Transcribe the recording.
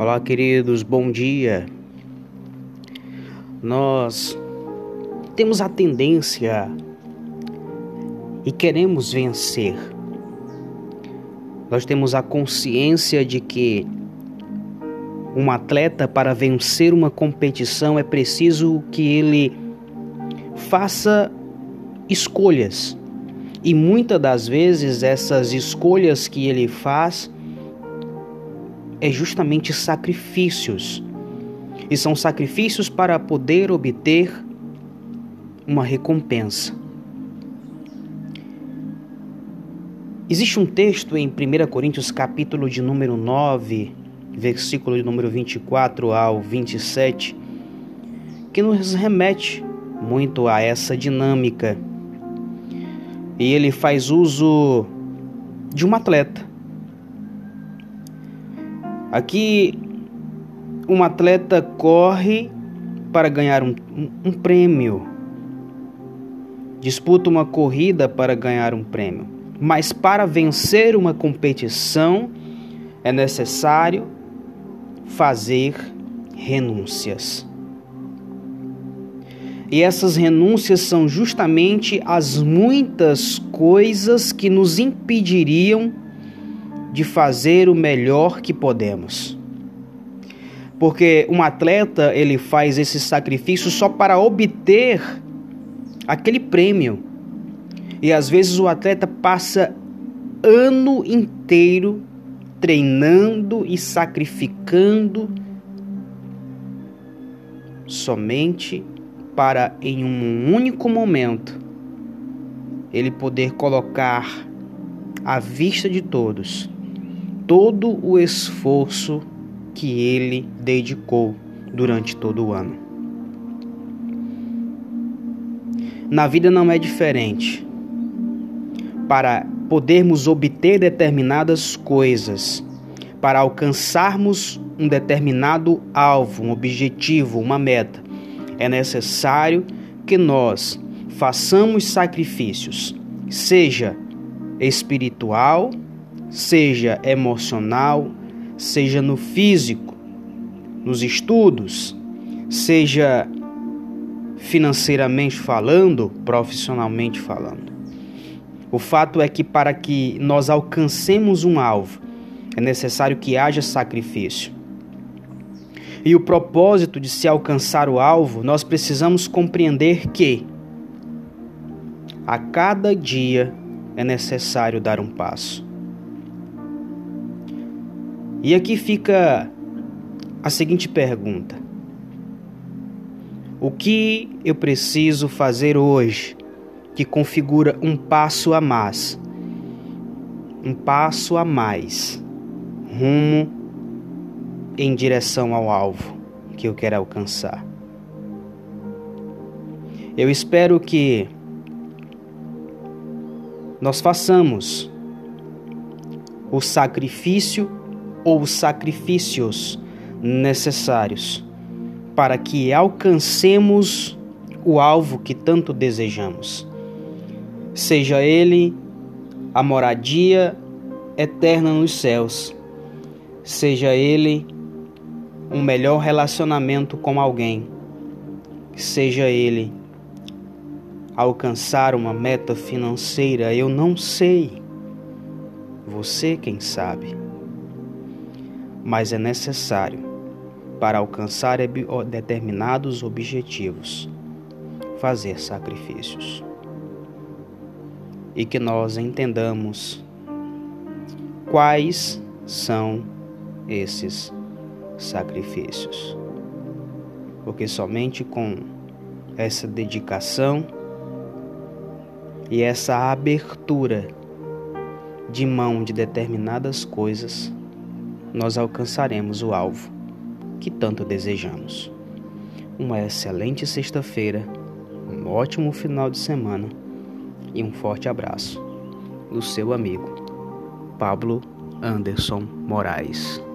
Olá, queridos, bom dia. Nós temos a tendência e queremos vencer. Nós temos a consciência de que um atleta, para vencer uma competição, é preciso que ele faça escolhas. E muitas das vezes essas escolhas que ele faz é justamente sacrifícios. E são sacrifícios para poder obter uma recompensa. Existe um texto em 1 Coríntios capítulo de número 9, versículo de número 24 ao 27, que nos remete muito a essa dinâmica. E ele faz uso de um atleta Aqui, um atleta corre para ganhar um, um, prêmio, disputa uma corrida para ganhar um prêmio, mas para vencer uma competição é necessário fazer renúncias. E essas renúncias são justamente as muitas coisas que nos impediriam de fazer o melhor que podemos. Porque um atleta, ele faz esse sacrifício só para obter aquele prêmio. E às vezes o atleta passa ano inteiro treinando e sacrificando somente para em um único momento ele poder colocar à vista de todos todo o esforço que ele dedicou durante todo o ano. Na vida não é diferente. Para podermos obter determinadas coisas, para alcançarmos um determinado alvo, um objetivo, uma meta, é necessário que nós façamos sacrifícios, seja espiritual, seja emocional, seja no físico, nos estudos, seja financeiramente falando, profissionalmente falando. O fato é que para que nós alcancemos um alvo, é necessário que haja sacrifício. E o propósito de se alcançar o alvo, nós precisamos compreender que a cada dia é necessário dar um passo. E aqui fica a seguinte pergunta: O que eu preciso fazer hoje que configura um passo a mais? Um passo a mais rumo em direção ao alvo que eu quero alcançar. Eu espero que nós façamos o sacrifício ou sacrifícios necessários para que alcancemos o alvo que tanto desejamos. Seja ele a moradia eterna nos céus, seja ele um melhor relacionamento com alguém, seja ele alcançar uma meta financeira, eu não sei. Você quem sabe mas é necessário para alcançar determinados objetivos fazer sacrifícios. E que nós entendamos quais são esses sacrifícios. Porque somente com essa dedicação e essa abertura de mão de determinadas coisas nós alcançaremos o alvo que tanto desejamos. Uma excelente sexta-feira, um ótimo final de semana e um forte abraço do seu amigo Pablo Anderson Moraes.